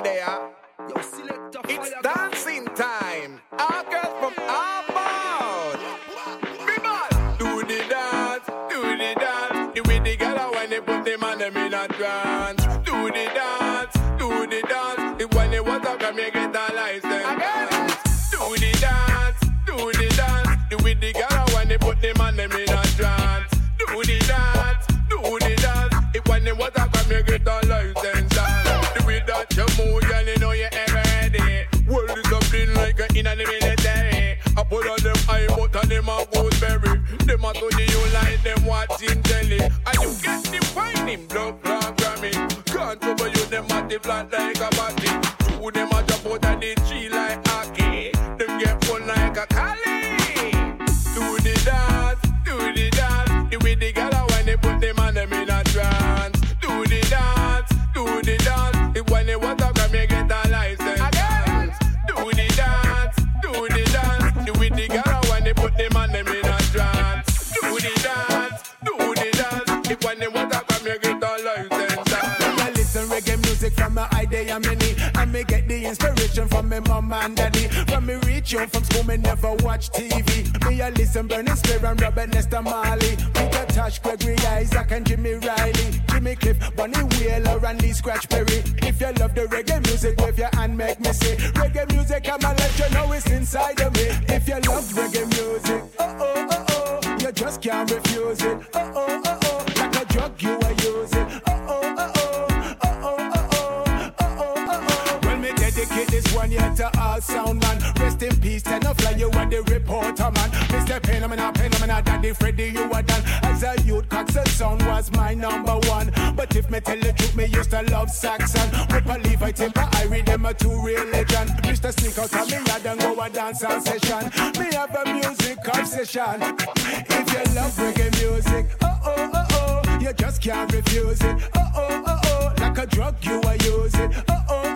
G there. It's dancing time. All girls from all about. People, do the dance, do the dance. The way the girl when they put them on them in a trance. Do the dance, do the dance. If when they want to come, you get a license. Do the dance, do the dance. The way the girl when they put them on them in a trance. Do the dance, do the dance. If when they want to flat like the from me mom and daddy. From me reach home from school, me never watch TV Me I listen Burning Spear and Robert Nesta Marley. Peter Tosh, Gregory Isaac and Jimmy Riley. Jimmy Cliff, Bunny Wailer and Lee Scratch Perry If you love the reggae music, wave your hand, make me say Reggae music, I'ma let you know it's inside to all sound man. Rest in peace, ten of fly you and the reporter man. Mr. Phenomenal, Phenomenal, Daddy Freddy, you are done. As a youth, Coxsone sound was my number one. But if me tell the truth, me used to love Saxon. Ripper Levi, Timber, I read them a two religion. Mr. Sneak out of me yard and go a dance on session. Me have a music obsession. If you love reggae music, oh oh oh oh, you just can't refuse it. Oh oh oh oh, like a drug you are using. Oh oh,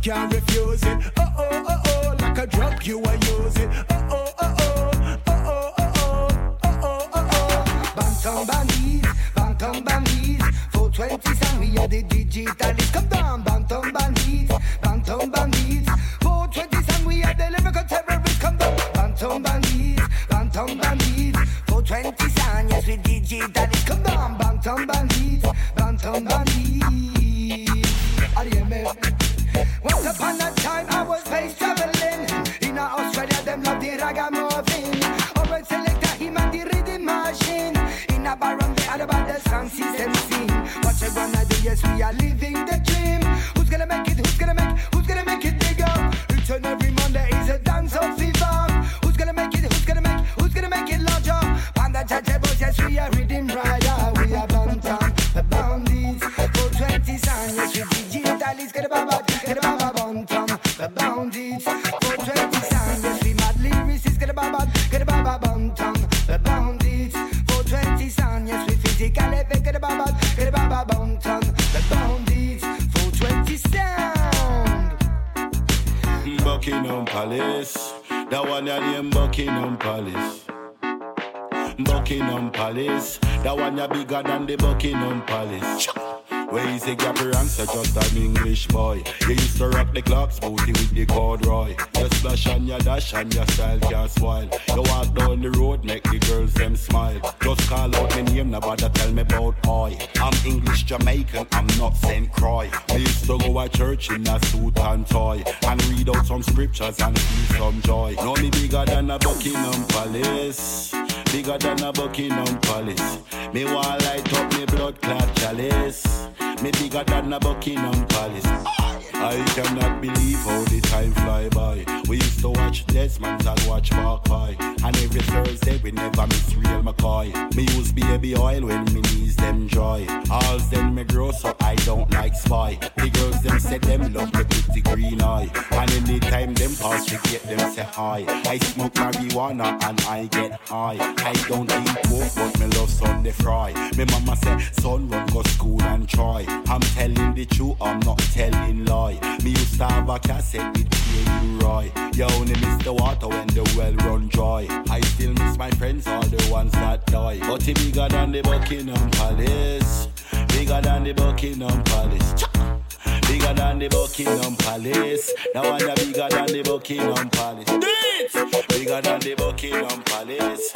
just can't refuse it. Oh oh oh oh, like a drug you are using. Oh oh oh oh, oh oh oh oh, oh oh oh. oh. Bantam bandits, bantam bandits. 420 sound, we are the digitalist. Come down, bantam bandits, bantam bandits. 420 sound, we are the lyrical terrorists. Come down, bantam bandits, bantam bandits. 420 sound, yes we digitalist. Upon a time, I was space traveling. In Australia, them love the ragamuffin. Always select a him and the rhythm machine. In a baron, they are about the sound system. What you gonna do? Yes, we are living the Get a get a baba bantam, the bandits. 420 sound, yes, we physical. Get a baba, get a bandits. 420 sound. Buckingham Palace. That one ya name Buckingham Palace. Buckingham Palace. That one ya bigger than the Buckingham Palace. Where is a gapper answer just an English boy. You used to rock the Clarks, booty with the corduroy. You splash and you dash and your style can't. You walk down the road, make the girls them smile. Just call out my name, nobody tell me about I. I'm English Jamaican, I'm not St. Croix. I used to go to church in a suit and tie and read out some scriptures and feel some joy. Know me bigger than a Buckingham Palace. Bigger than a Buckingham Palace. Me want light up me blood clot chalice. Me bigger than a Buckingham Palace. I cannot believe how the time fly by. We used to watch Desmond and watch Mark Pie. And every Thursday we never miss real McCoy. Me use baby oil when me knees them dry. All then me grow so I don't like spy. The girls them say them love me pretty green eye. And anytime them pass to get them say hi. I smoke marijuana and I get high. I don't eat pork but me love Sunday fry. Me mama say son run go school and try. I'm telling the truth, I'm not telling a cassette with K.U. Roy. You only miss the water when the well run dry. I still miss my friends, all the ones that die. But he bigger than the Buckingham Palace. Bigger than the Buckingham Palace. Bigger than the Buckingham Palace. Now I'm bigger than the Buckingham Palace. Bigger than the Buckingham Palace.